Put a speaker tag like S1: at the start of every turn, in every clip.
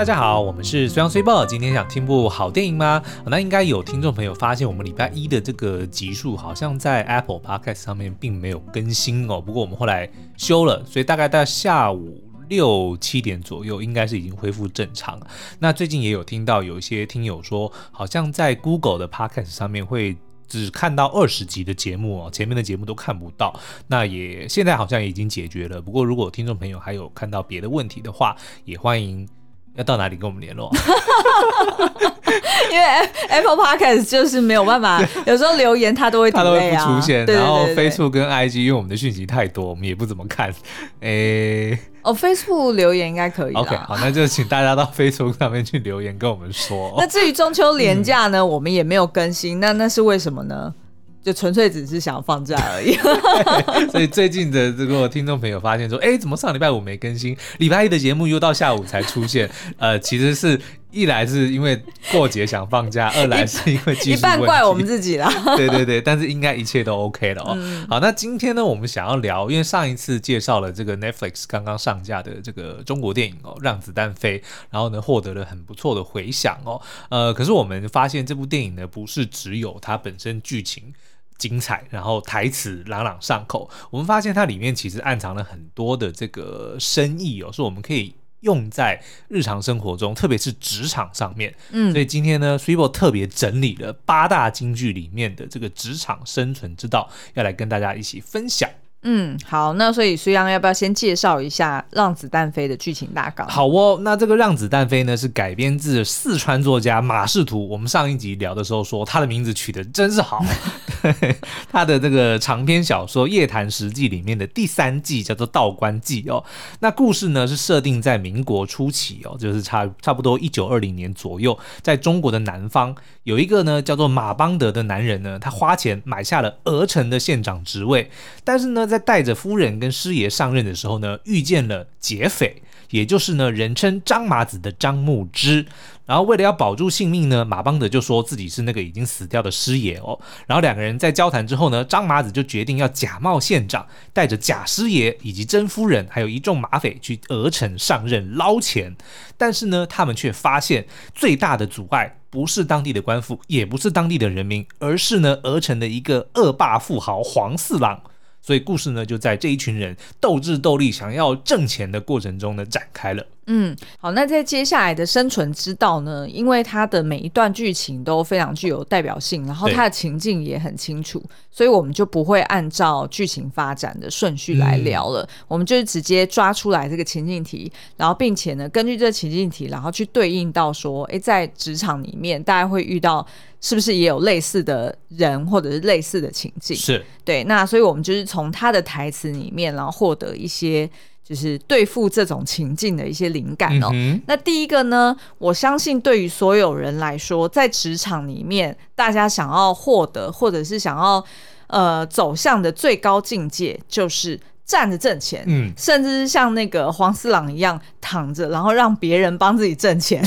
S1: 大家好，我们是虽阳虽报。今天想听部好电影吗？那应该有听众朋友发现，我们礼拜一的这个集数好像在 Apple Podcast 上面并没有更新哦。不过我们后来修了，所以大概在下午六七点左右，应该是已经恢复正常。那最近也有听到有一些听友说，好像在 Google 的 Podcast 上面会只看到二十集的节目哦，前面的节目都看不到。那也现在好像已经解决了。不过如果听众朋友还有看到别的问题的话，也欢迎。要到哪里跟我们联络？
S2: 因为 Apple Podcast 就是没有办法，有时候留言它都会
S1: 它都会不出
S2: 现。
S1: 然后 Facebook 跟 IG 因为我们的讯息太多，我们也不怎么看。诶，
S2: 哦，Facebook 留言应该可以。
S1: OK，好，那就请大家到 Facebook 上面去留言跟我们说。
S2: 那至于中秋连假呢，嗯、我们也没有更新，那那是为什么呢？就纯粹只是想放假而已
S1: 所以最近的这个听众朋友发现说，哎，怎么上礼拜五没更新，礼拜一的节目又到下午才出现？呃，其实是一来是因为过节想放假，二来是因为技术
S2: 一半怪我们自己啦。
S1: 对对对，但是应该一切都 OK 了哦。嗯、好，那今天呢，我们想要聊，因为上一次介绍了这个 Netflix 刚刚上架的这个中国电影哦，《让子弹飞》，然后呢获得了很不错的回响哦。呃，可是我们发现这部电影呢，不是只有它本身剧情。精彩，然后台词朗朗上口。我们发现它里面其实暗藏了很多的这个深意哦，是我们可以用在日常生活中，特别是职场上面。嗯，所以今天呢，Swibo 特别整理了八大金句里面的这个职场生存之道，要来跟大家一起分享。
S2: 嗯，好，那所以虽阳要不要先介绍一下《让子弹飞》的剧情大纲？
S1: 好哦，那这个《让子弹飞》呢是改编自四川作家马识图。我们上一集聊的时候说他的名字取得真是好，对 他的这个长篇小说《夜谈十记》里面的第三季叫做《道观记》哦。那故事呢是设定在民国初期哦，就是差差不多一九二零年左右，在中国的南方有一个呢叫做马邦德的男人呢，他花钱买下了鹅城的县长职位，但是呢。在带着夫人跟师爷上任的时候呢，遇见了劫匪，也就是呢人称张麻子的张牧之。然后为了要保住性命呢，马邦德就说自己是那个已经死掉的师爷哦。然后两个人在交谈之后呢，张麻子就决定要假冒县长，带着假师爷以及真夫人，还有一众马匪去鹅城上任捞钱。但是呢，他们却发现最大的阻碍不是当地的官府，也不是当地的人民，而是呢鹅城的一个恶霸富豪黄四郎。所以故事呢，就在这一群人斗智斗力、想要挣钱的过程中呢展开了。
S2: 嗯，好，那在接下来的生存之道呢，因为它的每一段剧情都非常具有代表性，然后它的情境也很清楚，所以我们就不会按照剧情发展的顺序来聊了，嗯、我们就是直接抓出来这个情境题，然后并且呢，根据这个情境题，然后去对应到说，诶，在职场里面大家会遇到是不是也有类似的人或者是类似的情境？
S1: 是
S2: 对，那所以我们就是从他的台词里面，然后获得一些。就是对付这种情境的一些灵感哦。嗯、那第一个呢，我相信对于所有人来说，在职场里面，大家想要获得或者是想要呃走向的最高境界，就是。站着挣钱，嗯，甚至是像那个黄四郎一样躺着，然后让别人帮自己挣钱。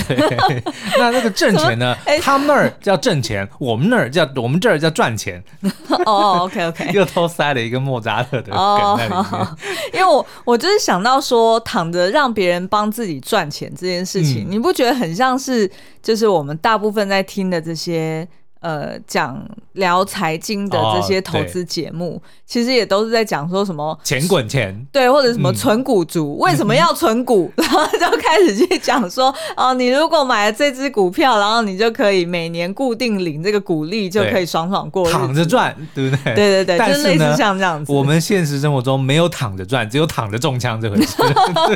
S1: 那那个挣钱呢？欸、他们那儿叫挣钱，我们那儿叫我们这儿叫赚钱。
S2: 哦，OK OK，
S1: 又偷塞了一个莫扎特的梗在里面。
S2: 哦、因为我我就是想到说，躺着让别人帮自己赚钱这件事情，嗯、你不觉得很像是就是我们大部分在听的这些。呃，讲聊财经的这些投资节目，哦、其实也都是在讲说什么
S1: 钱滚钱，
S2: 对，或者什么存股族、嗯、为什么要存股，嗯、然后就开始去讲说，哦，你如果买了这支股票，然后你就可以每年固定领这个股利，就可以爽爽过，
S1: 躺着赚，对不
S2: 对？
S1: 对对对，
S2: 就类似像这样子。
S1: 我们现实生活中没有躺着赚，只有躺着中枪这回事。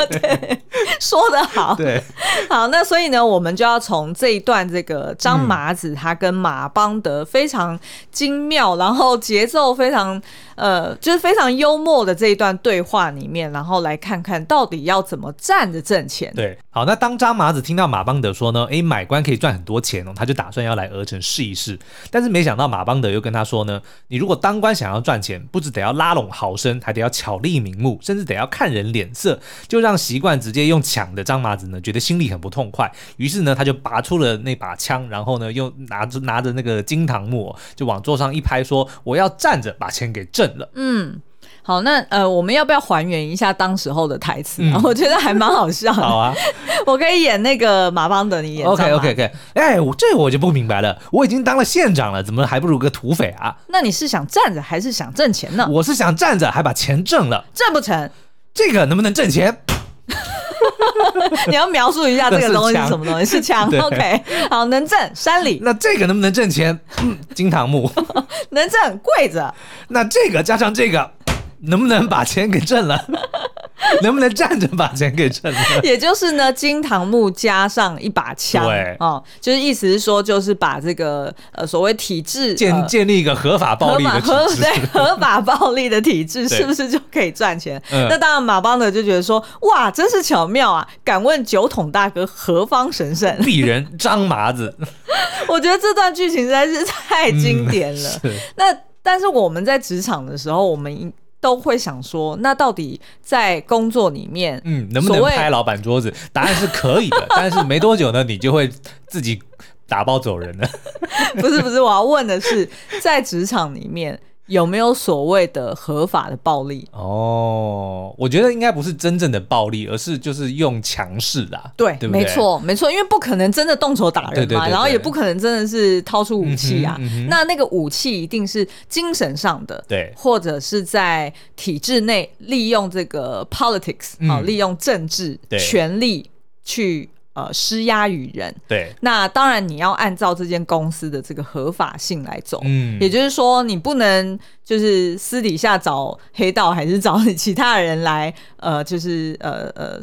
S2: 对，对，说得好。
S1: 对，
S2: 好，那所以呢，我们就要从这一段这个张麻子他跟马。邦德非常精妙，然后节奏非常呃，就是非常幽默的这一段对话里面，然后来看看到底要怎么站着挣钱。
S1: 对，好，那当张麻子听到马邦德说呢，诶，买官可以赚很多钱哦，他就打算要来鹅城试一试。但是没想到马邦德又跟他说呢，你如果当官想要赚钱，不只得要拉拢豪绅，还得要巧立名目，甚至得要看人脸色，就让习惯直接用抢的张麻子呢，觉得心里很不痛快。于是呢，他就拔出了那把枪，然后呢，又拿着拿着那个。个金堂木就往桌上一拍，说：“我要站着把钱给挣了。”
S2: 嗯，好，那呃，我们要不要还原一下当时候的台词、啊嗯、我觉得还蛮好笑的。
S1: 好啊，
S2: 我可以演那个马邦德，你演。
S1: OK OK OK。哎，我这我就不明白了，我已经当了县长了，怎么还不如个土匪啊？
S2: 那你是想站着还是想挣钱呢？
S1: 我是想站着，还把钱挣了。
S2: 挣不成。
S1: 这个能不能挣钱？
S2: 你要描述一下这个东西是什么东西？是枪。OK，好，能挣山里。
S1: 那这个能不能挣钱？嗯，金堂木。
S2: 能挣柜子。
S1: 那这个加上这个。能不能把钱给挣了？能不能站着把钱给挣了？
S2: 也就是呢，金堂木加上一把枪，
S1: 对，
S2: 哦，就是意思是说，就是把这个呃所谓体制
S1: 建、呃、建立一个合法暴力的体制，
S2: 合 对合法暴力的体制，是不是就可以赚钱？那当然，马邦德就觉得说，哇，真是巧妙啊！敢问酒桶大哥何方神圣？
S1: 鄙人张麻子。
S2: 我觉得这段剧情实在是太经典了。
S1: 嗯、
S2: 那但是我们在职场的时候，我们。都会想说，那到底在工作里面，
S1: 嗯，能不能拍老板桌子？答案是可以的，但是没多久呢，你就会自己打包走人了。
S2: 不是不是，我要问的是，在职场里面。有没有所谓的合法的暴力？
S1: 哦，我觉得应该不是真正的暴力，而是就是用强势啦。对，对？
S2: 没错，没错，因为不可能真的动手打人嘛，然后也不可能真的是掏出武器啊。
S1: 嗯嗯、
S2: 那那个武器一定是精神上的，
S1: 对，
S2: 或者是在体制内利用这个 politics 啊、嗯，利用政治权力去。呃，施压于人，
S1: 对，
S2: 那当然你要按照这间公司的这个合法性来走，
S1: 嗯，
S2: 也就是说，你不能就是私底下找黑道，还是找其他人来，呃，就是呃呃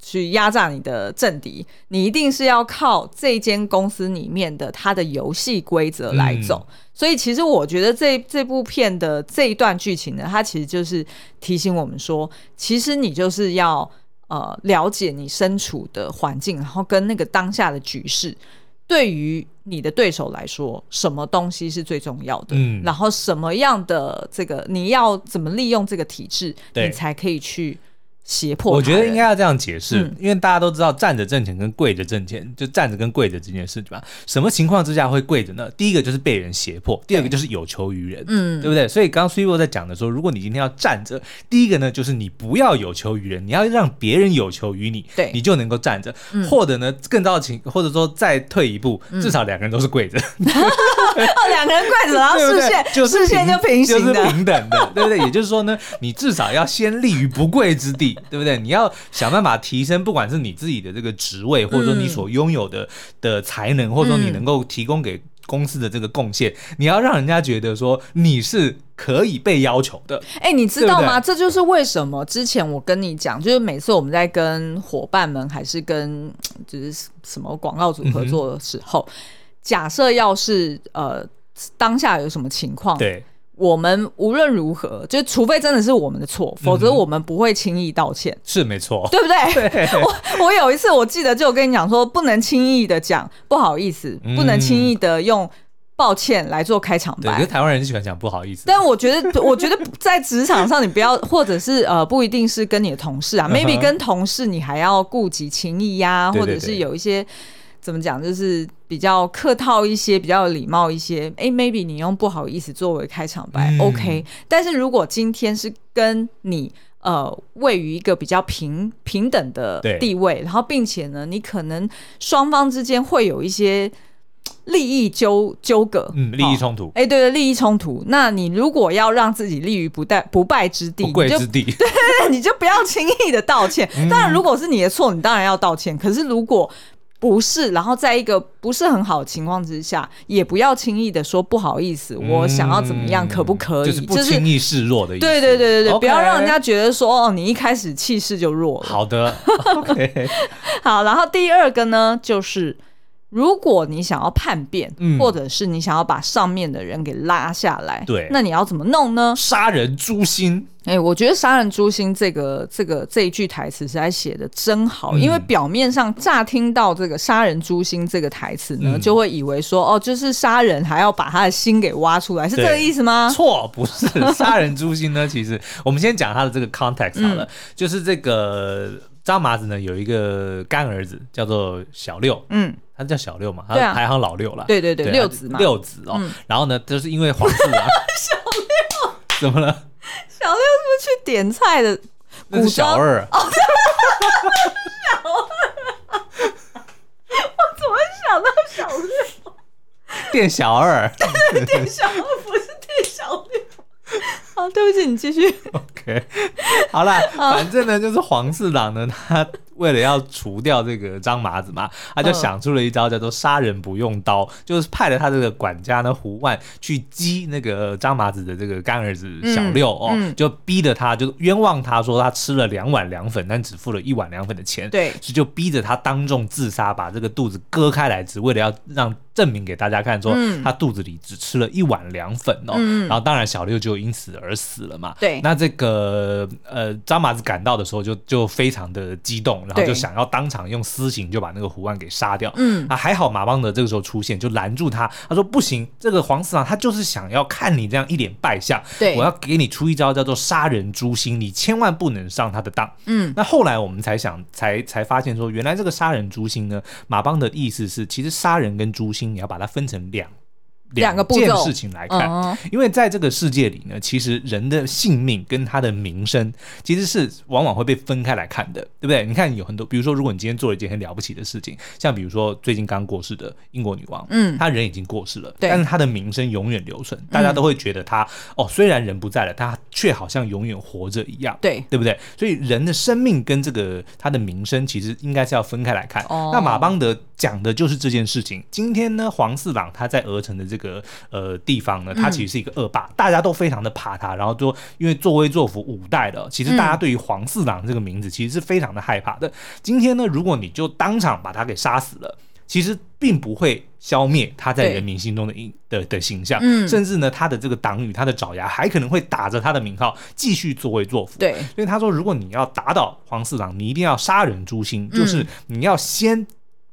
S2: 去压榨你的政敌，你一定是要靠这间公司里面的它的游戏规则来走。嗯，所以，其实我觉得这这部片的这一段剧情呢，它其实就是提醒我们说，其实你就是要。呃，了解你身处的环境，然后跟那个当下的局势，对于你的对手来说，什么东西是最重要的？嗯，然后什么样的这个你要怎么利用这个体制，你才可以去。胁迫，
S1: 我觉得应该要这样解释，嗯，因为大家都知道站着挣钱跟跪着挣钱，就站着跟跪着这件事对吧？什么情况之下会跪着呢？第一个就是被人胁迫，第二个就是有求于人，嗯，对不对？所以刚刚 Swivel 在讲的时候，如果你今天要站着，第一个呢就是你不要有求于人，你要让别人有求于你，
S2: 对，
S1: 你就能够站着，嗯，或者呢更糟的情，或者说再退一步，至少两个人都是跪着，
S2: 嗯、哦，两个人跪着，然后视线就视线就平行的，
S1: 就是平等的，对不对？也就是说呢，你至少要先立于不跪之地。对不对？你要想办法提升，不管是你自己的这个职位，或者说你所拥有的的才能，或者说你能够提供给公司的这个贡献，你要让人家觉得说你是可以被要求的。
S2: 哎，你知道吗？这就是为什么之前我跟你讲，就是每次我们在跟伙伴们还是跟就是什么广告组合作的时候，假设要是呃当下有什么情况，
S1: 对。
S2: 我们无论如何，就除非真的是我们的错，否则我们不会轻易道歉。
S1: 是没错，
S2: 对不对？对。我我有一次我记得就跟你讲说，不能轻易的讲不好意思，不能轻易的用抱歉来做开场白。
S1: 我觉得台湾人喜欢讲不好意思。
S2: 但我觉得，我觉得在职场上，你不要，或者是呃，不一定是跟你的同事啊，maybe 跟同事你还要顾及情谊呀，或者是有一些。怎么讲？就是比较客套一些，比较有礼貌一些。哎，maybe 你用不好意思作为开场白，嗯，OK。但是如果今天是跟你呃位于一个比较平平等的地位，然后并且呢，你可能双方之间会有一些利益纠纠葛，
S1: 嗯，利益冲突。
S2: 哎，对对，利益冲突。那你如果要让自己立于不败不败之地，
S1: 不跪之地，
S2: 对对对，你就不要轻易的道歉。当然，如果是你的错，你当然要道歉。可是如果不是，然后在一个不是很好的情况之下，也不要轻易的说不好意思，嗯、我想要怎么样，可不可以？
S1: 就是不轻易示弱的意思。
S2: 对对对对对.不要让人家觉得说哦，你一开始气势就弱了。
S1: 好的，OK，
S2: 好。然后第二个呢，就是如果你想要叛变，嗯，或者是你想要把上面的人给拉下来，
S1: 对，
S2: 那你要怎么弄呢？
S1: 杀人诛心。
S2: 哎、欸，我觉得“杀人诛心”这个、这个这一句台词实在写的真好，嗯，因为表面上乍听到这个“杀人诛心”这个台词呢，嗯，就会以为说哦，就是杀人还要把他的心给挖出来，是这个意思吗？
S1: 错，不是“杀人诛心”呢。其实我们先讲他的这个 context 好了，嗯，就是这个张麻子呢有一个干儿子叫做小六，嗯，他叫小六嘛，他排行老六了，
S2: 对对对，六子嘛，
S1: 六子哦，嗯，然后呢，就是因为皇室啊，
S2: 小六。
S1: 怎么了？
S2: 小六是不去点菜的，
S1: 那是 小二。哦，
S2: 小二，我怎么会想到小六？
S1: 店小二，
S2: 店小二不是店小六。好，对不起，你继续。
S1: OK，好了，反正呢，就是黄四郎呢，他。为了要除掉这个张麻子嘛，他就想出了一招叫做“杀人不用刀”，就是派了他这个管家呢胡万去激那个张麻子的这个干儿子小六哦，就逼着他，就冤枉他说他吃了两碗凉粉，但只付了一碗凉粉的钱，
S2: 对，
S1: 所以就逼着他当众自杀，把这个肚子割开来，只为了要让证明给大家看，说他肚子里只吃了一碗凉粉哦。嗯、然后当然小六就因此而死了嘛。
S2: 对，
S1: 那这个呃张麻子赶到的时候就就非常的激动。然后就想要当场用私刑就把那个胡万给杀掉。嗯，啊，还好马邦德这个时候出现，就拦住他。他说不行，这个黄四郎他就是想要看你这样一脸败相。
S2: 对，
S1: 我要给你出一招叫做杀人诛心，你千万不能上他的当。嗯，那后来我们才想，才才发现说，原来这个杀人诛心呢，马邦德的意思是，其实杀人跟诛心你要把它分成两。两件事情来看，因为在这个世界里呢，其实人的性命跟他的名声其实是往往会被分开来看的，对不对？你看有很多，比如说，如果你今天做了一件很了不起的事情，像比如说最近刚过世的英国女王，嗯，她人已经过世了，但是她的名声永远留存，大家都会觉得她哦，虽然人不在了，她却好像永远活着一样，对，对不对？所以人的生命跟这个他的名声其实应该是要分开来看。那马邦德讲的就是这件事情。今天呢，黄四郎他在鹅城的这个。个呃地方呢，他其实是一个恶霸，嗯、大家都非常的怕他。然后就因为作威作福五代了，其实大家对于黄四郎这个名字其实是非常的害怕的。嗯、今天呢，如果你就当场把他给杀死了，其实并不会消灭他在人民心中的印的的形象，嗯、甚至呢，他的这个党羽、他的爪牙还可能会打着他的名号继续作威作福。
S2: 对，
S1: 所以他说，如果你要打倒黄四郎，你一定要杀人诛心，嗯、就是你要先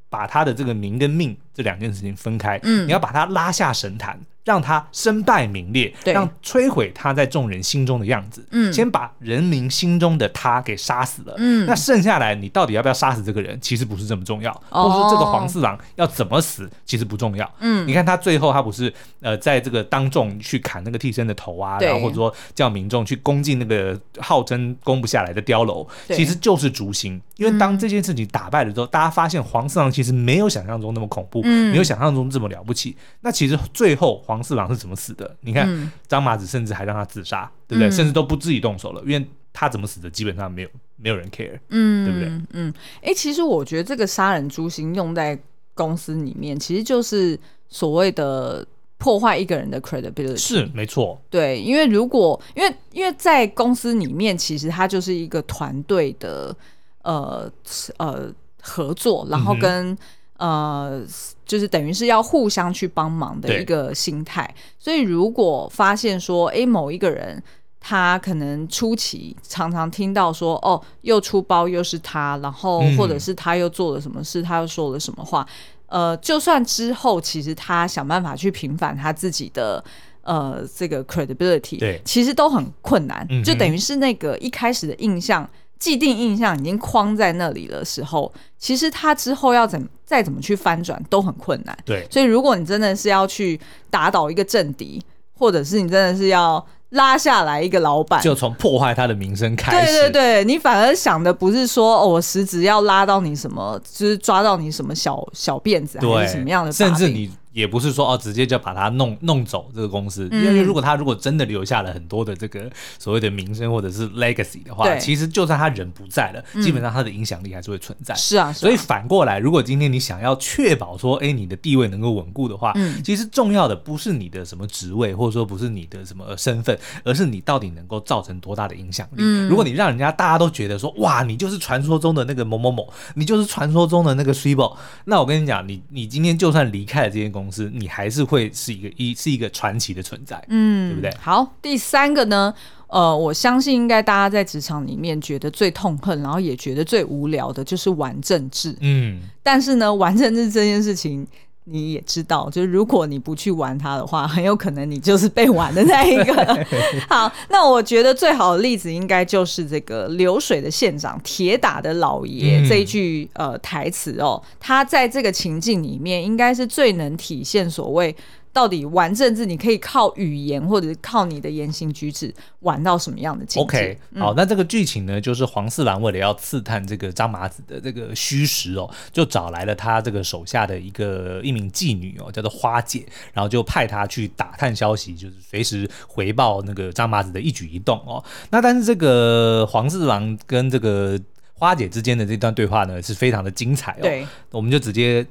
S1: 把他的这个名跟命这两件事情分开，嗯，你要把他拉下神坛。让他身败名裂，对让摧毁他在众人心中的样子。嗯，先把人民心中的他给杀死了。嗯，那剩下来你到底要不要杀死这个人，其实不是这么重要。哦，或者说这个黄四郎要怎么死，其实不重要。嗯，你看他最后他不是呃在这个当众去砍那个替身的头啊，然后或者说叫民众去攻进那个号称攻不下来的碉楼，其实就是诛心。因为当这件事情打败了之后，嗯、大家发现黄四郎其实没有想象中那么恐怖，嗯、没有想象中这么了不起。那其实最后。黄四郎是怎么死的？你看张麻子甚至还让他自杀，嗯、对不对？甚至都不自己动手了，因为他怎么死的，基本上没有没有人 care，嗯，对不对？
S2: 嗯，哎、欸，其实我觉得这个杀人诛心用在公司里面，其实就是所谓的破坏一个人的 credibility，
S1: 是没错。
S2: 对，因为如果因为因为在公司里面，其实它就是一个团队的呃呃合作，然后跟。嗯呃，就是等于是要互相去帮忙的一个心态。所以如果发现说，哎，某一个人他可能初期常常听到说，哦，又出包又是他，然后或者是他又做了什么事，嗯、他又说了什么话，呃，就算之后其实他想办法去平反他自己的呃这个 credibility，对，其实都很困难。嗯、就等于是那个一开始的印象。既定印象已经框在那里的时候，其实他之后要怎再怎么去翻转都很困难。
S1: 对，
S2: 所以如果你真的是要去打倒一个政敌，或者是你真的是要拉下来一个老板，
S1: 就从破坏他的名声开始。
S2: 对对对，你反而想的不是说哦，我实质要拉到你什么，就是抓到你什么小小辫子，还是什么样的，
S1: 甚至你。也不是说哦，直接就把他弄弄走这个公司，因为如果他如果真的留下了很多的这个所谓的名声或者是 legacy 的话，对。其实就算他人不在了，嗯、基本上他的影响力还是会存在。
S2: 是啊，
S1: 所以反过来，如果今天你想要确保说，哎，你的地位能够稳固的话，嗯、其实重要的不是你的什么职位，或者说不是你的什么身份，而是你到底能够造成多大的影响力。嗯、如果你让人家大家都觉得说，哇，你就是传说中的那个某某某，你就是传说中的那个 Swebo，那我跟你讲，你你今天就算离开了这间公司，你还是。会是一个一是一个传奇的存在，嗯，对不对？
S2: 好，第三个呢，呃，我相信应该大家在职场里面觉得最痛恨，然后也觉得最无聊的，就是玩政治，嗯。但是呢，玩政治这件事情，你也知道，就是如果你不去玩它的话，很有可能你就是被玩的那一个。好，那我觉得最好的例子应该就是这个流水的县长铁打的老爷这一句呃台词哦，他在这个情境里面应该是最能体现所谓到底玩政治，你可以靠语言或者是靠你的言行举止玩到什么样的境界
S1: ？OK，好，那这个剧情呢，就是黄四郎为了要刺探这个张麻子的这个虚实哦，就找来了他这个手下的一个一名妓女哦，叫做花姐，然后就派她去打探消息，就是随时回报那个张麻子的一举一动哦。那但是这个黄四郎跟这个花姐之间的这段对话呢，是非常的精彩哦。
S2: 对，
S1: 我们就直接。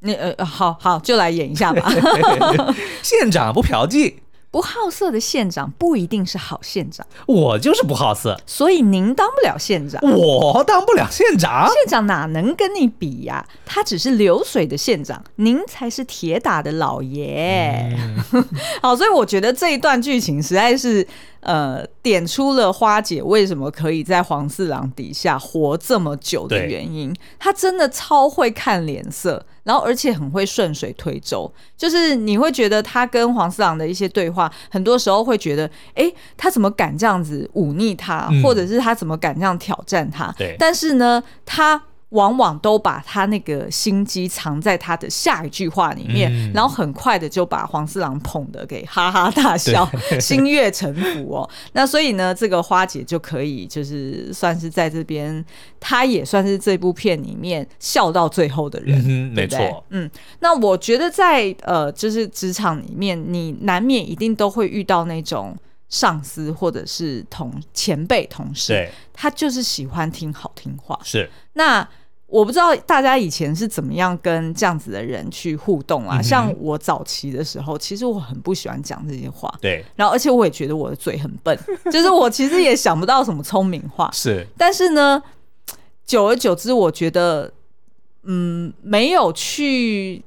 S2: 那呃，好好就来演一下吧。
S1: 县长不嫖妓，
S2: 不好色的县长不一定是好县长。
S1: 我就是不好色，
S2: 所以您当不了县长。
S1: 我当不了县长，
S2: 县长哪能跟你比呀？他只是流水的县长，您才是铁打的老爷。嗯、好，所以我觉得这一段剧情实在是。呃，点出了花姐为什么可以在黄四郎底下活这么久的原因。他真的超会看脸色，然后而且很会顺水推舟。就是你会觉得他跟黄四郎的一些对话，很多时候会觉得，哎，他怎么敢这样子忤逆他，或者是他怎么敢这样挑战他？
S1: 对，
S2: 但是呢，他。往往都把他那个心机藏在他的下一句话里面，嗯、然后很快的就把黄四郎捧得给哈哈大笑，心悦诚服哦。那所以呢，这个花姐就可以就是算是在这边，她也算是这部片里面笑到最后的人，
S1: 嗯、对对没错。
S2: 嗯，那我觉得在呃，就是职场里面，你难免一定都会遇到那种上司或者是同前辈同事，
S1: 对
S2: 他就是喜欢听好听话，
S1: 是
S2: 那。我不知道大家以前是怎么样跟这样子的人去互动啊？嗯、像我早期的时候，其实我很不喜欢讲这些话。
S1: 对，
S2: 然后而且我也觉得我的嘴很笨，就是我其实也想不到什么聪明话。
S1: 是，
S2: 但是呢，久而久之，我觉得，嗯，没有去，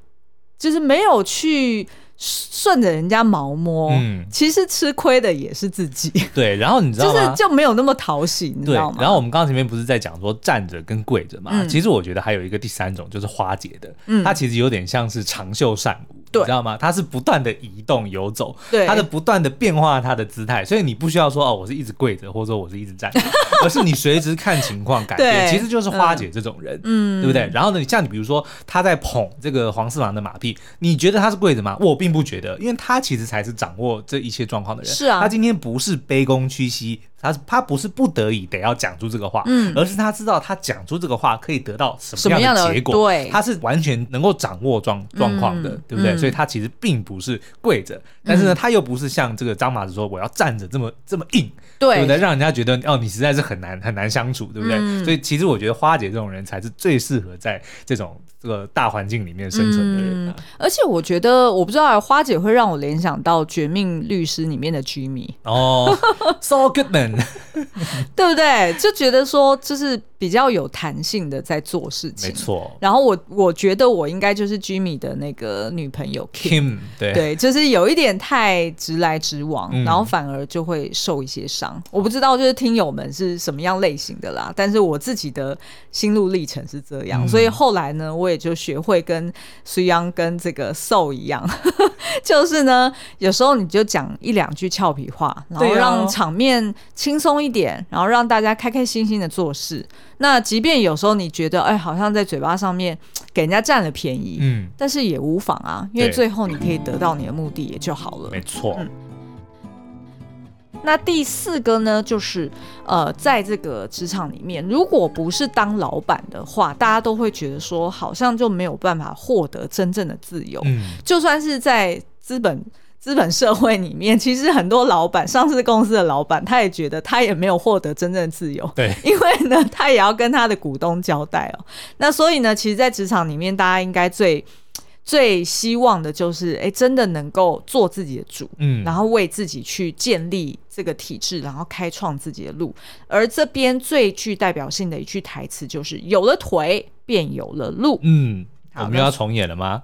S2: 就是没有去。顺着人家毛摸，嗯，其实吃亏的也是自己。
S1: 对，然后你知道吗？
S2: 就是就没有那么讨喜，你知道吗？
S1: 然后我们刚刚前面不是在讲说站着跟跪着嘛？嗯、其实我觉得还有一个第三种，就是花姐的，嗯，她其实有点像是长袖善舞，对，你知道吗？他是不断的移动游走，对，她的不断的变化他的姿态，所以你不需要说哦，我是一直跪着，或者说我是一直站着，而是你随时看情况改变。其实就是花姐这种人，嗯，对不对？然后呢，像你比如说他在捧这个黄四郎的马屁，你觉得他是跪着吗？我并不觉得，因为他其实才是掌握这一切状况的人。
S2: 是啊，
S1: 他今天不是卑躬屈膝。他他不是不得已得要讲出这个话，嗯，而是他知道他讲出这个话可以得到什么样的结果，对，他是完全能够掌握状状况的，对不对？所以他其实并不是跪着，但是呢，他又不是像这个张麻子说我要站着这么这么硬，对不对？让人家觉得哦，你实在是很难很难相处，对不对？所以其实我觉得花姐这种人才是最适合在这种这个大环境里面生存的人。
S2: 而且我觉得，我不知道花姐会让我联想到《绝命律师》里面的 Jimmy
S1: 哦，Saul Goodman。
S2: 对不对？就觉得说，就是比较有弹性的在做事情，
S1: 没错。
S2: 然后我我觉得我应该就是 Jimmy 的那个女朋友 Kim，,
S1: Kim 对
S2: 对，就是有一点太直来直往，嗯、然后反而就会受一些伤。我不知道就是听友们是什么样类型的啦，但是我自己的心路历程是这样，嗯、所以后来呢，我也就学会跟隋央跟这个 Soul 一样，就是呢，有时候你就讲一两句俏皮话，然后让场面。轻松一点，然后让大家开开心心的做事。那即便有时候你觉得，哎，好像在嘴巴上面给人家占了便宜，嗯，但是也无妨啊，因为最后你可以得到你的目的也就好了。
S1: 没错。嗯。
S2: 那第四个呢，就是呃，在这个职场里面，如果不是当老板的话，大家都会觉得说，好像就没有办法获得真正的自由。嗯，就算是在资本。资本社会里面，其实很多老板、上市公司的老板，他也觉得他也没有获得真正的自由。
S1: 对，
S2: 因为呢，他也要跟他的股东交代哦。那所以呢，其实，在职场里面，大家应该最最希望的就是，哎，真的能够做自己的主，嗯，然后为自己去建立这个体制，然后开创自己的路。而这边最具代表性的一句台词就是：“有了腿，便有了路。”
S1: 嗯，好，我们又要重演了吗？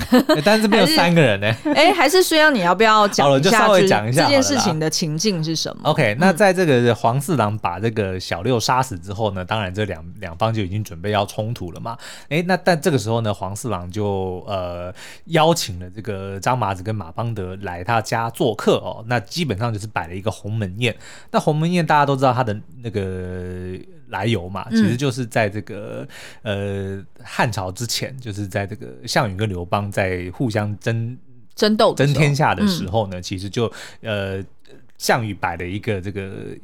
S1: 但是这边有三个人呢。
S2: 哎，还是虽然你要不要讲一下这件事情的情境是什么
S1: ？OK，那在这个黄四郎把这个小六杀死之后呢，当然这两两方就已经准备要冲突了嘛。哎，那但这个时候呢，黄四郎就呃邀请了这个张麻子跟马邦德来他家做客哦。那基本上就是摆了一个鸿门宴。那鸿门宴大家都知道他的那个。来由嘛，其实就是在这个、嗯、呃汉朝之前，就是在这个项羽跟刘邦在互相争
S2: 争斗
S1: 争天下的时候呢，嗯、其实就呃，项羽摆了一个这个。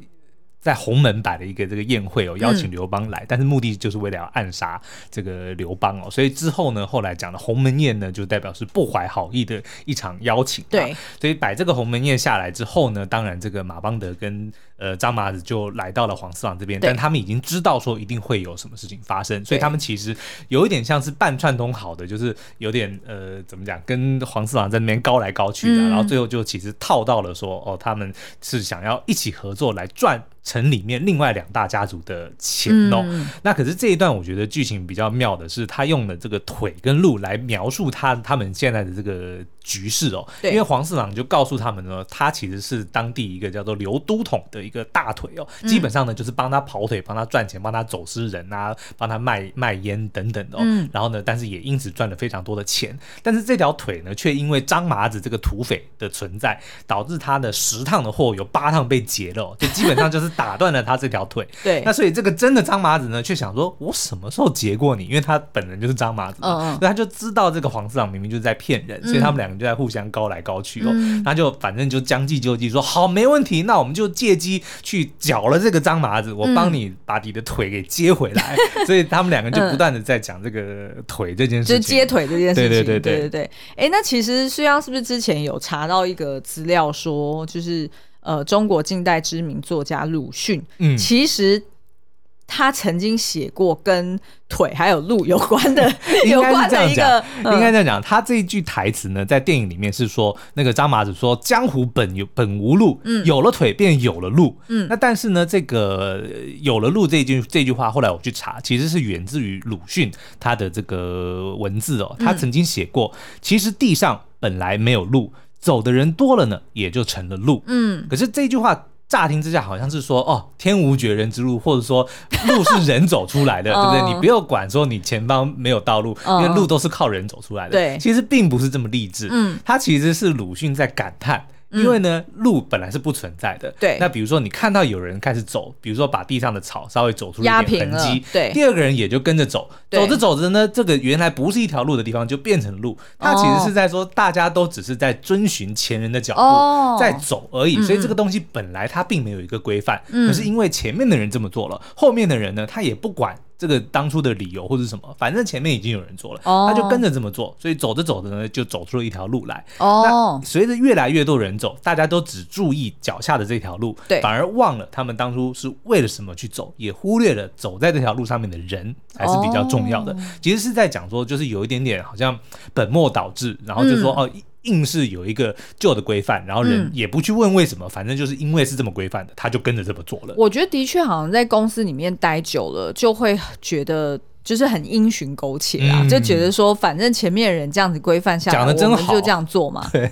S1: 在鸿门摆了一个这个宴会哦，邀请刘邦来，嗯、但是目的就是为了要暗杀这个刘邦哦，所以之后呢，后来讲的鸿门宴呢，就代表是不怀好意的一场邀请。
S2: 对，
S1: 所以摆这个鸿门宴下来之后呢，当然这个马邦德跟呃张麻子就来到了黄四郎这边，但他们已经知道说一定会有什么事情发生，所以他们其实有一点像是半串通好的，就是有点呃怎么讲，跟黄四郎在那边高来高去的，嗯、然后最后就其实套到了说哦，他们是想要一起合作来赚。城里面另外两大家族的钱哦，嗯、那可是这一段我觉得剧情比较妙的是，他用了这个腿跟路来描述他他们现在的这个局势哦。因为黄四郎就告诉他们呢，他其实是当地一个叫做刘都统的一个大腿哦，嗯、基本上呢就是帮他跑腿、帮他赚钱、帮他走私人啊、帮他卖卖烟等等的哦。嗯、然后呢，但是也因此赚了非常多的钱。但是这条腿呢，却因为张麻子这个土匪的存在，导致他的十趟的货有八趟被劫了、哦，就基本上就是。打断了他这条腿，
S2: 对，
S1: 那所以这个真的张麻子呢，却想说，我什么时候劫过你？因为他本人就是张麻子，嗯嗯，所以他就知道这个黄四郎明明就是在骗人，嗯、所以他们两个就在互相高来高去哦，那、嗯、就反正就将计就计，说好没问题，那我们就借机去搅了这个张麻子，我帮你把你的腿给接回来。嗯、所以他们两个就不断的在讲这个腿这件事情，
S2: 就接腿这件事情，
S1: 对对对对
S2: 对对。哎、欸，那其实书央是不是之前有查到一个资料说，就是。呃，中国近代知名作家鲁迅，嗯，其实他曾经写过跟腿还有路有关的，有关的一个，
S1: 应该这样讲。他这一句台词呢，在电影里面是说，那个张麻子说：“江湖本有本无路，嗯，有了腿便有了路。”嗯，那但是呢，这个有了路这一句这句话，后来我去查，其实是源自于鲁迅他的这个文字哦。他曾经写过，其实地上本来没有路。走的人多了呢，也就成了路。嗯，可是这句话乍听之下好像是说，哦，天无绝人之路，或者说路是人走出来的，对不对？你不要管说你前方没有道路，因为路都是靠人走出来的。对，其实并不是这么励志。嗯，他其实是鲁迅在感叹。因为呢，路本来是不存在的。对。那比如说，你看到有人开始走，比如说把地上的草稍微走出一点痕迹，对。第二个人也就跟着走，走着走着呢，这个原来不是一条路的地方就变成路。它其实是在说，大家都只是在遵循前人的脚步在走而已。所以这个东西本来它并没有一个规范，可是因为前面的人这么做了，后面的人呢，他也不管。这个当初的理由或者什么，反正前面已经有人做了，他就跟着这么做，所以走着走着呢，就走出了一条路来。哦，那随着越来越多人走，大家都只注意脚下的这条路，对，反而忘了他们当初是为了什么去走，也忽略了走在这条路上面的人还是比较重要的。其实是在讲说，就是有一点点好像本末倒置，然后就说哦。硬是有一个旧的规范，然后人也不去问为什么，嗯、反正就是因为是这么规范的，他就跟着这么做了。
S2: 我觉得的确好像在公司里面待久了，就会觉得就是很因循苟且啊，嗯、就觉得说反正前面的人这样子规范下来，讲的真好，就这样做嘛。对，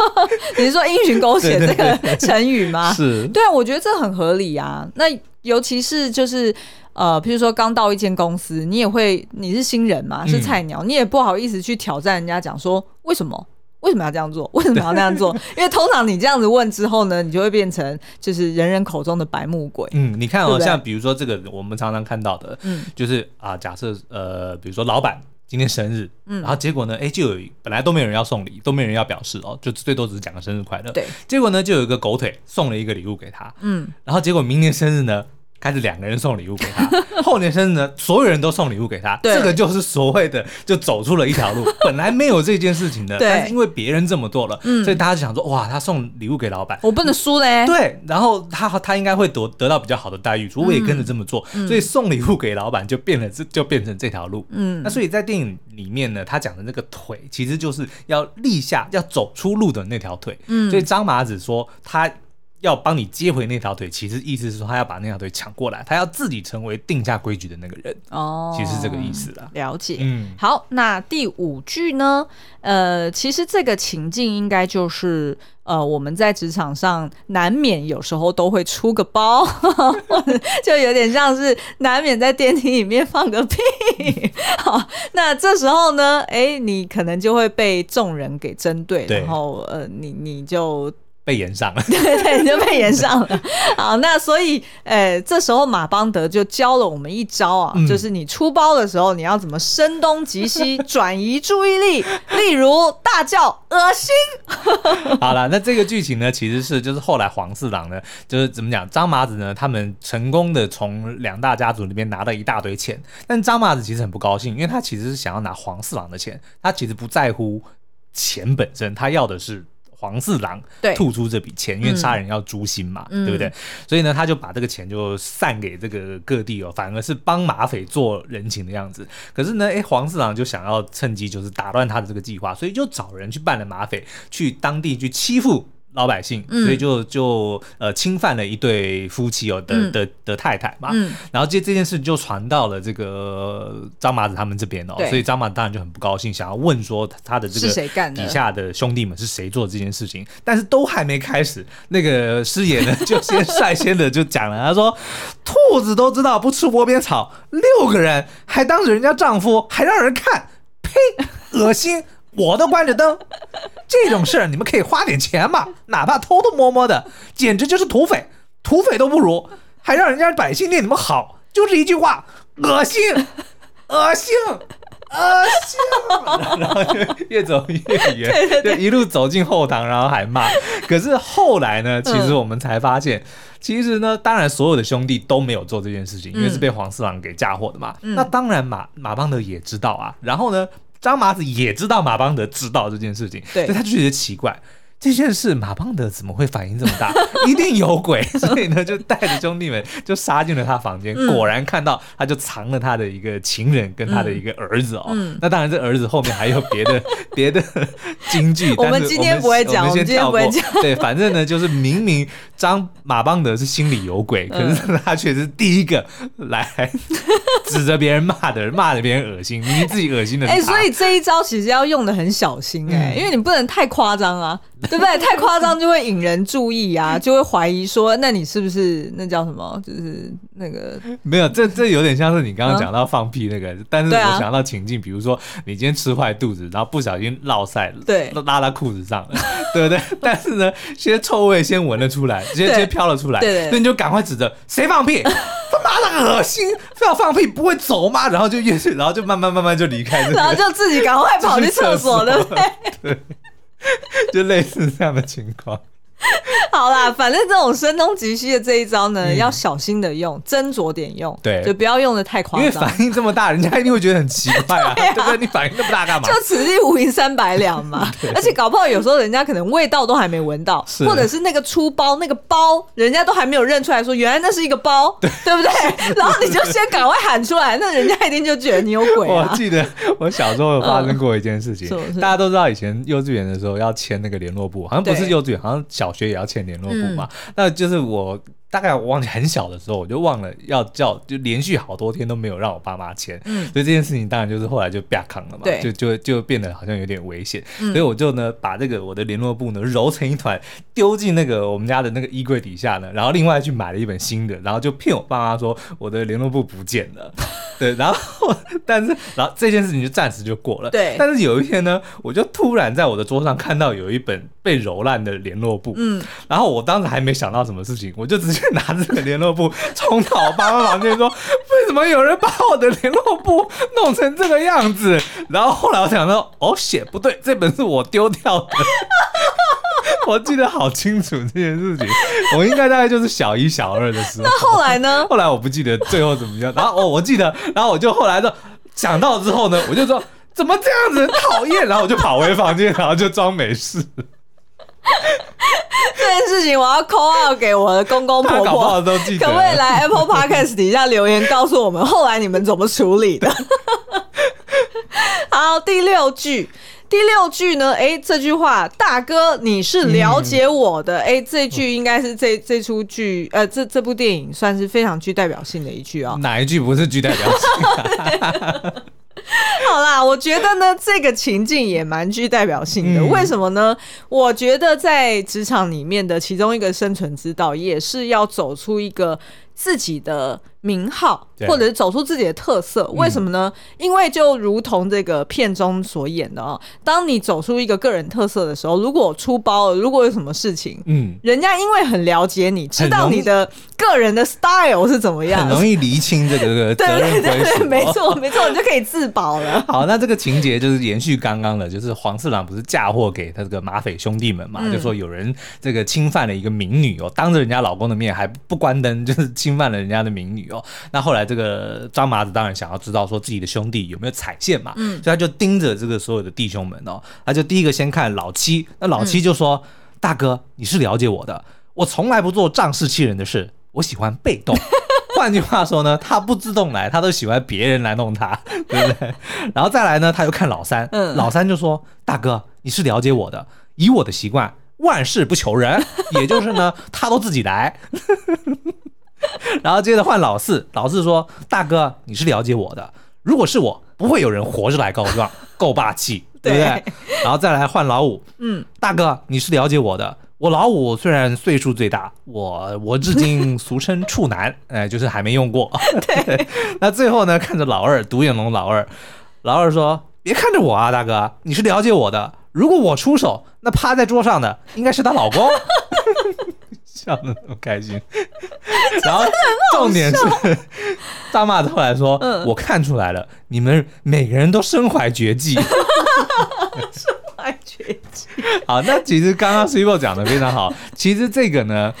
S2: 你是说因循苟且 这个成语吗？是，对啊，我觉得这很合理啊。那尤其是就是呃，譬如说刚到一间公司，你也会你是新人嘛，是菜鸟，嗯、你也不好意思去挑战人家，讲说为什么。为什么要这样做？为什么要那样做？因为通常你这样子问之后呢，你就会变成就是人人口中的白目鬼。
S1: 嗯，你看哦，像比如说这个我们常常看到的，嗯，就是啊，假设呃，比如说老板今天生日，嗯，然后结果呢，哎，就有本来都没有人要送礼，都没有人要表示哦，就最多只是讲个生日快乐。对，结果呢，就有一个狗腿送了一个礼物给他，嗯，然后结果明年生日呢，开始两个人送礼物给他，后年生日呢，所有人都送礼物给他，对。这个就是所谓的就走出了一条路，本来没有这件事情的，对。但是因为别人这么做了，嗯、所以大家就想说，哇，他送礼物给老板，
S2: 我不能输嘞。
S1: 对，然后他他应该会得得到比较好的待遇，我也跟着这么做，嗯、所以送礼物给老板就变了，这就变成这条路。嗯，那所以在电影里面呢，他讲的那个腿，其实就是要立下要走出路的那条腿。嗯，所以张麻子说他。要帮你接回那条腿，其实意思是说他要把那条腿抢过来，他要自己成为定下规矩的那个人。哦，其实是这个意思了。
S2: 了解。嗯，好，那第五句呢？呃，其实这个情境应该就是呃，我们在职场上难免有时候都会出个包，就有点像是难免在电梯里面放个屁。好，那这时候呢，哎，你可能就会被众人给针，对然后呃，你你就。
S1: 被延上了，
S2: 对 对，就被延上了。好，那所以，呃，这时候马邦德就教了我们一招啊，嗯、就是你出包的时候，你要怎么声东击西，转移注意力，例如大叫“恶心”。
S1: 好了，那这个剧情呢，其实是就是后来黄四郎呢，就是怎么讲，张麻子呢，他们成功的从两大家族里面拿到一大堆钱，但张麻子其实很不高兴，因为他其实是想要拿黄四郎的钱，他其实不在乎钱本身，他要的是。黄四郎吐出这笔钱，因为杀人要诛心嘛，嗯、对不对？所以呢，他就把这个钱就散给这个各地哦，反而是帮马匪做人情的样子。可是呢，哎，黄四郎就想要趁机就是打乱他的这个计划，所以就找人去办了马匪，去当地去欺负。老百姓，所以就就呃侵犯了一对夫妻哦的的的太太嘛，嗯、然后这这件事就传到了这个张麻子他们这边哦，所以张麻子当然就很不高兴，想要问说他的这个底下的兄弟们是谁做这件事情，但是都还没开始，那个师爷呢 就先率先的就讲了，他说兔子都知道不吃窝边草，六个人还当着人家丈夫，还让人看，呸，恶心。我都关着灯，这种事儿你们可以花点钱嘛，哪怕偷偷摸摸的，简直就是土匪，土匪都不如，还让人家百姓念你们好，就是一句话，恶心，恶心，恶心，然后就越走越远，就一路走进后堂，然后还骂。可是后来呢，其实我们才发现，其实呢，当然所有的兄弟都没有做这件事情，因为是被黄四郎给嫁祸的嘛。那当然马马邦德也知道啊，然后呢，张麻子也知道马邦德知道这件事情，对，所以他就觉得奇怪。这件事马邦德怎么会反应这么大？一定有鬼，所以呢就带着兄弟们就杀进了他房间，嗯、果然看到他就藏了他的一个情人跟他的一个儿子哦。嗯、那当然这儿子后面还有别的 别的金句，
S2: 我们今天不会讲，我们先跳过。
S1: 对，反正呢就是明明张马邦德是心里有鬼，可是他却是第一个来指着别人骂的人，骂的别人恶心，明明自己恶心的。哎，
S2: 所以这一招其实要用的很小心哎、欸，嗯、因为你不能太夸张啊。对不对？太夸张就会引人注意啊，就会怀疑说，那你是不是那叫什么？就是那个
S1: 没有，这这有点像是你刚刚讲到放屁那个，嗯、但是我想到情境，啊、比如说你今天吃坏肚子，然后不小心落塞了，对，拉到裤子上了，对不对？但是呢，先臭味先闻了出来，直接先飘了出来，对，对，对，那你就赶快指着谁放屁，他妈的恶心，非要放屁不会走吗？然后就越去，然后就慢慢慢慢就离开、这个，
S2: 然后就自己赶快跑去厕所，对不对？对。
S1: 就类似这样的情况。
S2: 好啦，反正这种声东击西的这一招呢，嗯、要小心的用，斟酌点用，对，就不要用的太夸张。
S1: 因为反应这么大，人家一定会觉得很奇怪啊，对，不对？你反应那么大干嘛？
S2: 就此地无银三百两嘛。而且搞不好有时候人家可能味道都还没闻到，是或者是那个出包那个包，人家都还没有认出来说原来那是一个包，对，对不对？然后你就先赶快喊出来，那人家一定就觉得你有鬼、啊。
S1: 我记得我小时候有发生过一件事情，嗯、大家都知道以前幼稚园的时候要签那个联络簿，好像不是幼稚园，好像小学也要签。联络簿嘛，嗯、那就是我。大概我忘记很小的时候，我就忘了要叫，就连续好多天都没有让我爸妈签，嗯，所以这件事情当然就是后来就被扛了嘛，对，就就就变得好像有点危险，嗯、所以我就呢把这个我的联络簿呢揉成一团，丢进那个我们家的那个衣柜底下呢，然后另外去买了一本新的，然后就骗我爸妈说我的联络簿不见了，对，然后但是然后这件事情就暂时就过了，对，但是有一天呢，我就突然在我的桌上看到有一本被揉烂的联络簿，嗯，然后我当时还没想到什么事情，我就直接。拿着个联络簿冲到我爸妈房间说：“为什么有人把我的联络簿弄成这个样子？”然后后来我想说：“哦，写不对，这本是我丢掉的。”我记得好清楚这件事情，我应该大概就是小一、小二的时候。
S2: 那后来呢？
S1: 后来我不记得最后怎么样。然后哦，我记得，然后我就后来就想到之后呢，我就说：“怎么这样子，讨厌！”然后我就跑回房间，然后就装没事。
S2: 这件事情我要 call out 给我的公公婆婆，可不可以来 Apple Podcast 底下留言告诉我们后来你们怎么处理的？好，第六句，第六句呢？哎，这句话，大哥你是了解我的。哎、嗯，这句应该是这这出剧，呃，这这部电影算是非常具代表性的一句啊、哦。
S1: 哪一句不是具代表性、啊？
S2: 好啦，我觉得呢，这个情境也蛮具代表性的。嗯、为什么呢？我觉得在职场里面的其中一个生存之道，也是要走出一个自己的名
S1: 号，
S2: 或者是走出自己的特色，为什么呢？嗯、因为就如同这个片中所演的哦，当你走出一个个人特色的时候，如果出包了，如果有什么事情，嗯，人家因为很了解你，知道你的个人的 style 是怎么样，
S1: 很容易厘清这个 责任归属。对对对对，
S2: 没错 没错，你就可以自保了。
S1: 好，那这个情节就是延续刚刚的，就是黄四郎不是嫁祸给他这个马匪兄弟们嘛？嗯、就说有人这个侵犯了一个民女哦，当着人家老公的面还不关灯，就是侵犯了人家的民女。那后来这个张麻子当然想要知道说自己的兄弟有没有踩线嘛，嗯，所以他就盯着这个所有的弟兄们哦，他就第一个先看老七，那老七就说：“嗯、大哥，你是了解我的，我从来不做仗势欺人的事，我喜欢被动。换句话说呢，他不自动来，他都喜欢别人来弄他，对不对？然后再来呢，他又看老三，嗯，老三就说：大哥，你是了解我的，以我的习惯，万事不求人，也就是呢，他都自己来。” 然后接着换老四，老四说：“大哥，你是了解我的，如果是我，不会有人活着来告状，够霸气，对。不对？”然后再来换老五，嗯，大哥，你是了解我的，我老五虽然岁数最大，我我至今俗称处男，哎，就是还没用过。对，那最后呢，看着老二，独眼龙老二，老二说：“别看着我啊，大哥，你是了解我的，如果我出手，那趴在桌上的应该是她老公。”笑的那么开心，然后重点是张麻子后来说：“嗯、我看出来了，你们每个人都身怀绝技。”
S2: 身怀绝技。
S1: 好，那其实刚刚 s i b o 讲的非常好。其实这个呢。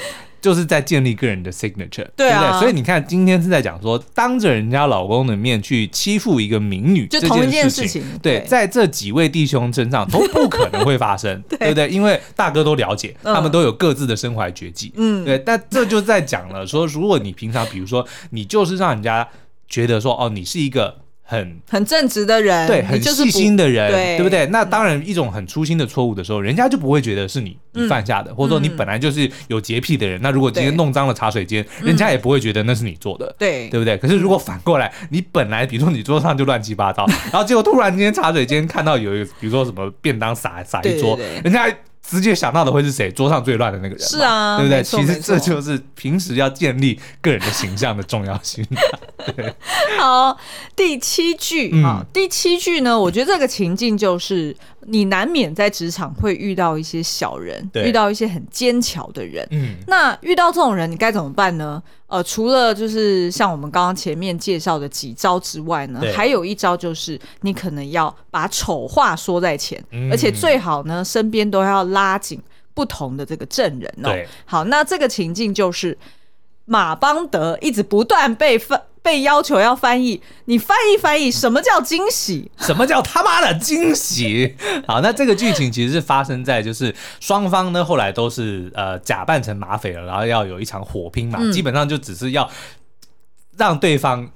S1: 就是在建立个人的 signature，对啊，对不对？所以你看，今天是在讲说，当着人家老公的面去欺负一个民女，
S2: 就同一件事情，
S1: 对，对在这几位弟兄身上都不可能会发生，对，对不对？因为大哥都了解，他们都有各自的身怀绝技，嗯，对。但这就在讲了，说如果你平常，比如说，你就是让人家觉得说，哦，你是一个。很
S2: 很正直的人，
S1: 对，很细心的人，对，对不对？那当然，一种很粗心的错误的时候，人家就不会觉得是你你犯下的，嗯、或者说你本来就是有洁癖的人。嗯、那如果今天弄脏了茶水间，人家也不会觉得那是你做的，对，对不对？可是如果反过来，你本来比如说你桌上就乱七八糟，然后结果突然间茶水间看到有一个，比如说什么便当撒撒一桌，人家。直接想到的会是谁？桌上最乱的那个人，是啊，对不对？其实这就是平时要建立个人的形象的重要性。对，
S2: 好，第七句啊，第七句呢，我觉得这个情境就是你难免在职场会遇到一些小人，遇到一些很奸巧的人。嗯，那遇到这种人，你该怎么办呢？呃，除了就是像我们刚刚前面介绍的几招之外呢，对还有一招就是你可能要把丑话说在前，嗯、而且最好呢身边都要拉紧不同的这个证人哦。对好，那这个情境就是马邦德一直不断被分。被要求要翻译，你翻译翻译，什么叫惊喜？
S1: 什么叫他妈的惊喜？好，那这个剧情其实是发生在就是双方呢后来都是呃假扮成马匪了，然后要有一场火拼嘛，嗯、基本上就只是要让对方。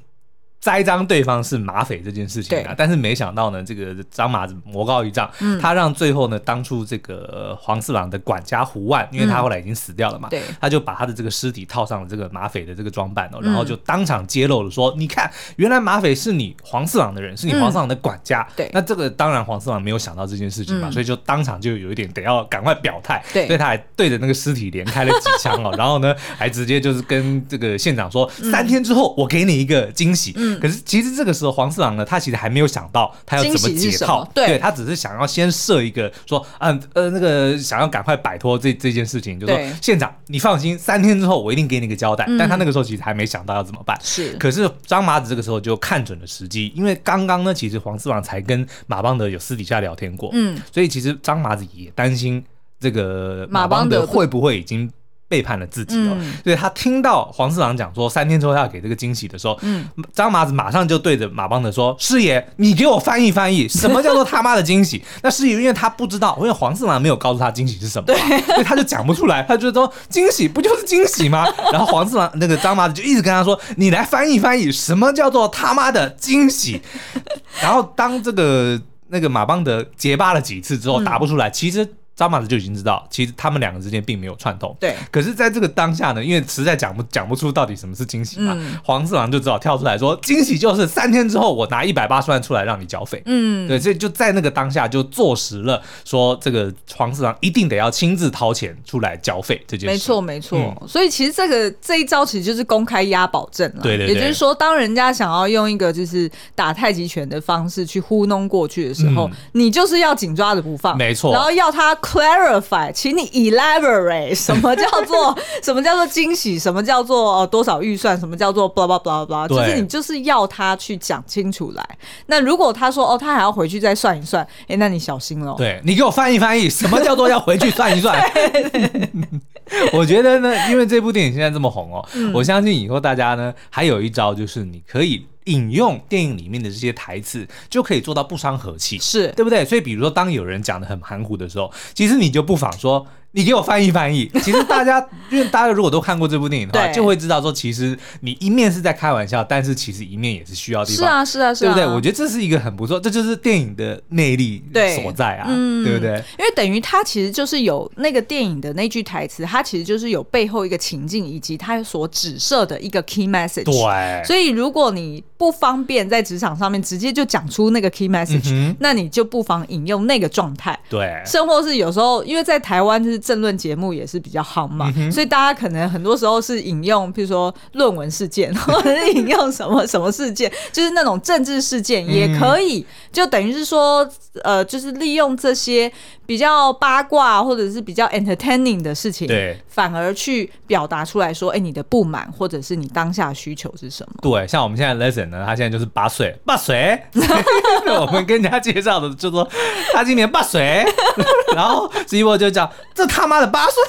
S1: 栽赃对方是马匪这件事情啊，但是没想到呢，这个张麻子魔高一丈，嗯、他让最后呢，当初这个黄四郎的管家胡万，因为他后来已经死掉了嘛，嗯、他就把他的这个尸体套上了这个马匪的这个装扮哦，然后就当场揭露了说，嗯、你看，原来马匪是你黄四郎的人，是你黄四郎的管家。对、嗯，那这个当然黄四郎没有想到这件事情嘛，嗯、所以就当场就有一点得要赶快表态，对，所以他还对着那个尸体连开了几枪哦，然后呢，还直接就是跟这个县长说，嗯、三天之后我给你一个惊喜。嗯，可是其实这个。时候黄四郎呢，他其实还没有想到他要怎么解套，对，对他只是想要先设一个说，嗯呃那个想要赶快摆脱这这件事情，就说县长你放心，三天之后我一定给你一个交代。嗯、但他那个时候其实还没想到要怎么办，是。可是张麻子这个时候就看准了时机，因为刚刚呢，其实黄四郎才跟马邦德有私底下聊天过，嗯，所以其实张麻子也担心这个马邦德会不会已经。背叛了自己哦，嗯、所以他听到黄四郎讲说三天之后要给这个惊喜的时候，嗯，张麻子马上就对着马邦德说：“师爷，你给我翻译翻译，什么叫做他妈的惊喜？”那师爷因为他不知道，因为黄四郎没有告诉他惊喜是什么，对所以他就讲不出来。他就说：“惊喜不就是惊喜吗？” 然后黄四郎那个张麻子就一直跟他说：“你来翻译翻译，什么叫做他妈的惊喜？” 然后当这个那个马邦德结巴了几次之后答不出来，嗯、其实。张麻子就已经知道，其实他们两个之间并没有串通。
S2: 对。
S1: 可是，在这个当下呢，因为实在讲不讲不出到底什么是惊喜嘛，嗯、黄四郎就只好跳出来说：“惊喜就是三天之后，我拿一百八十万出来让你缴费。”嗯，对，所以就在那个当下就坐实了，说这个黄四郎一定得要亲自掏钱出来缴费这件事。
S2: 没错，没错。嗯、所以其实这个这一招其实就是公开押保证了。
S1: 对对对。
S2: 也就是说，当人家想要用一个就是打太极拳的方式去糊弄过去的时候，嗯、你就是要紧抓着不放。
S1: 没错。
S2: 然后要他。Clarify，请你 elaborate，什么叫做 什么叫做惊喜，什么叫做多少预算，什么叫做 blah blah blah blah，就是你就是要他去讲清楚来。那如果他说哦，他还要回去再算一算，哎，那你小心喽。
S1: 对，你给我翻译翻译，什么叫做要回去算一算？我觉得呢，因为这部电影现在这么红哦，嗯、我相信以后大家呢还有一招，就是你可以。引用电影里面的这些台词，就可以做到不伤和气，
S2: 是
S1: 对不对？所以，比如说，当有人讲的很含糊的时候，其实你就不妨说。你给我翻译翻译。其实大家，因为大家如果都看过这部电影的话，就会知道说，其实你一面是在开玩笑，但是其实一面也是需要地方。
S2: 是啊，是啊，是啊，
S1: 对不对？我觉得这是一个很不错，这就是电影的魅力所在啊，对，嗯、对不对？
S2: 因为等于它其实就是有那个电影的那句台词，它其实就是有背后一个情境，以及它所指涉的一个 key message。
S1: 对。
S2: 所以如果你不方便在职场上面直接就讲出那个 key message，、嗯、那你就不妨引用那个状态。
S1: 对。
S2: 甚或是有时候，因为在台湾就是政论节目也是比较好嘛，嗯、所以大家可能很多时候是引用，譬如说论文事件，或者是引用什么什么事件，就是那种政治事件也可以，嗯、就等于是说，呃，就是利用这些比较八卦或者是比较 entertaining 的事情，
S1: 对，
S2: 反而去表达出来说，哎、欸，你的不满或者是你当下需求是什么？
S1: 对，像我们现在 lesson 呢，他现在就是八岁，八岁，我们跟人家介绍的就说他今年八岁，然后直播就讲这他妈的八岁。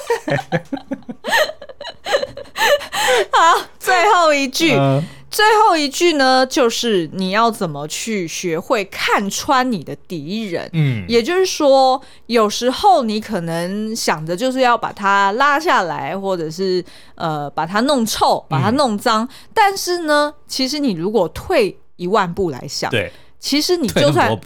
S2: 好，最后一句，呃、最后一句呢，就是你要怎么去学会看穿你的敌人。嗯，也就是说，有时候你可能想着就是要把它拉下来，或者是呃把它弄臭，把它弄脏。嗯、但是呢，其实你如果退一万步来想，
S1: 对，
S2: 其实你就算 哦，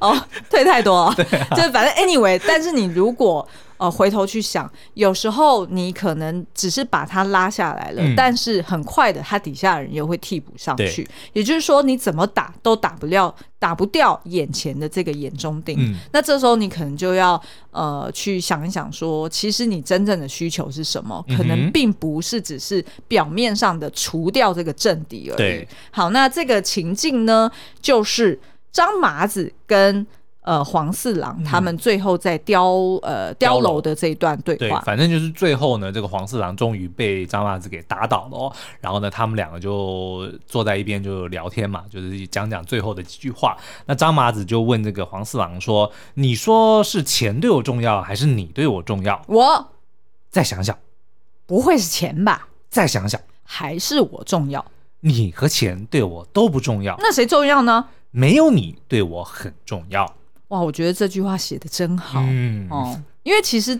S2: 哦，退太多了，
S1: 对啊、
S2: 就反正 anyway，但是你如果。呃，回头去想，有时候你可能只是把它拉下来了，嗯、但是很快的，他底下的人又会替补上去。对也就是说，你怎么打都打不了，打不掉眼前的这个眼中钉。嗯、那这时候你可能就要呃去想一想说，说其实你真正的需求是什么？可能并不是只是表面上的除掉这个政敌而已。对好，那这个情境呢，就是张麻子跟。呃，黄四郎他们最后在碉、嗯、呃碉楼的这一段对话，
S1: 对，反正就是最后呢，这个黄四郎终于被张麻子给打倒了，哦，然后呢，他们两个就坐在一边就聊天嘛，就是讲讲最后的几句话。那张麻子就问这个黄四郎说：“你说是钱对我重要，还是你对我重要？”
S2: 我
S1: 再想想，
S2: 不会是钱吧？
S1: 再想想，
S2: 还是我重要？
S1: 你和钱对我都不重要，
S2: 那谁重要呢？
S1: 没有你对我很重要。
S2: 哇，我觉得这句话写的真好，嗯。哦，因为其实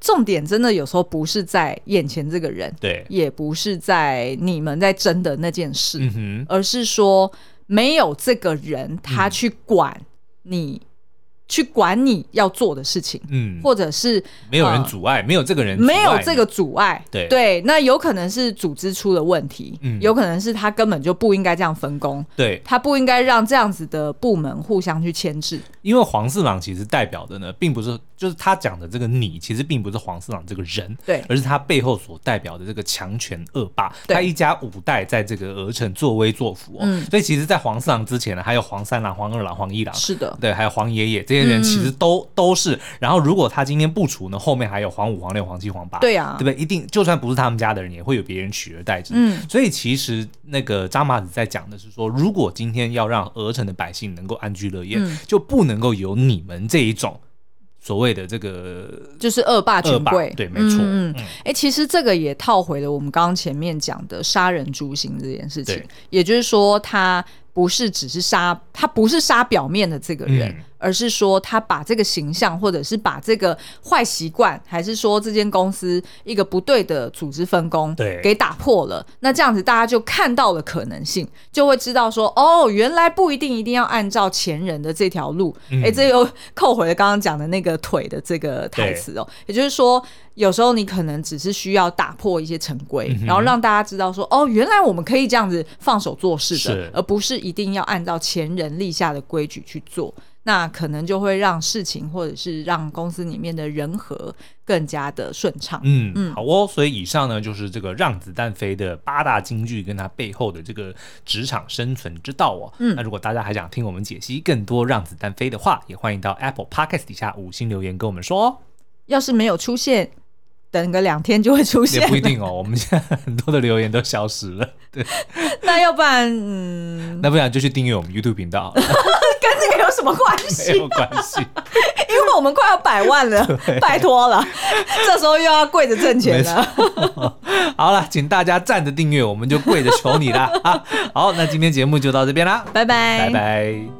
S2: 重点真的有时候不是在眼前这个人，
S1: 对，
S2: 也不是在你们在争的那件事，
S1: 嗯，
S2: 而是说没有这个人他去管你。去管你要做的事情，嗯，或者是
S1: 没有人阻碍，呃、没有这个人，
S2: 没有这个阻碍，
S1: 对。
S2: 对，那有可能是组织出了问题，嗯，有可能是他根本就不应该这样分工，
S1: 对，
S2: 他不应该让这样子的部门互相去牵制，
S1: 因为黄四郎其实代表的呢，并不是。就是他讲的这个你，其实并不是黄四郎这个人，
S2: 对，
S1: 而是他背后所代表的这个强权恶霸。对。他一家五代在这个鹅城作威作福哦，嗯、所以其实，在黄四郎之前呢，还有黄三郎、黄二郎、黄一郎，
S2: 是的，
S1: 对，还有黄爷爷这些人，其实都、嗯、都是。然后，如果他今天不除呢，后面还有黄五、黄六、黄七、黄八，
S2: 对啊，
S1: 对不对？一定，就算不是他们家的人，也会有别人取而代之。嗯，所以其实那个张麻子在讲的是说，如果今天要让鹅城的百姓能够安居乐业，嗯、就不能够有你们这一种。所谓的这个
S2: 就是恶霸权贵，
S1: 对，没错。
S2: 嗯，哎、欸，其实这个也套回了我们刚刚前面讲的杀人诛心这件事情。也就是说，他不是只是杀，他不是杀表面的这个人，嗯、而是说他把这个形象，或者是把这个坏习惯，还是说这间公司一个不对的组织分工，
S1: 对，
S2: 给打破了。那这样子大家就看到了可能性，就会知道说，哦，原来不一定一定要按照前人的这条路。哎、嗯欸，这又扣回了刚刚讲的那个腿的这个台词哦，也就是说。有时候你可能只是需要打破一些陈规，嗯、然后让大家知道说，哦，原来我们可以这样子放手做事的，而不是一定要按照前人立下的规矩去做。那可能就会让事情或者是让公司里面的人和更加的顺畅。
S1: 嗯嗯，好哦。所以以上呢就是这个让子弹飞的八大金句跟它背后的这个职场生存之道哦。嗯，那如果大家还想听我们解析更多让子弹飞的话，也欢迎到 Apple Podcast 底下五星留言跟我们说哦。
S2: 要是没有出现。等个两天就会出现，
S1: 也不一定哦。我们现在很多的留言都消失了，对。
S2: 那要不然，嗯，
S1: 那不然就去订阅我们 YouTube 频道，
S2: 什么关系？
S1: 没有关系，
S2: 因为我们快要百万了，拜托了，这时候又要跪着挣钱了。
S1: 好了，请大家站着订阅，我们就跪着求你了啊！好，那今天节目就到这边啦，
S2: 拜拜，
S1: 拜拜。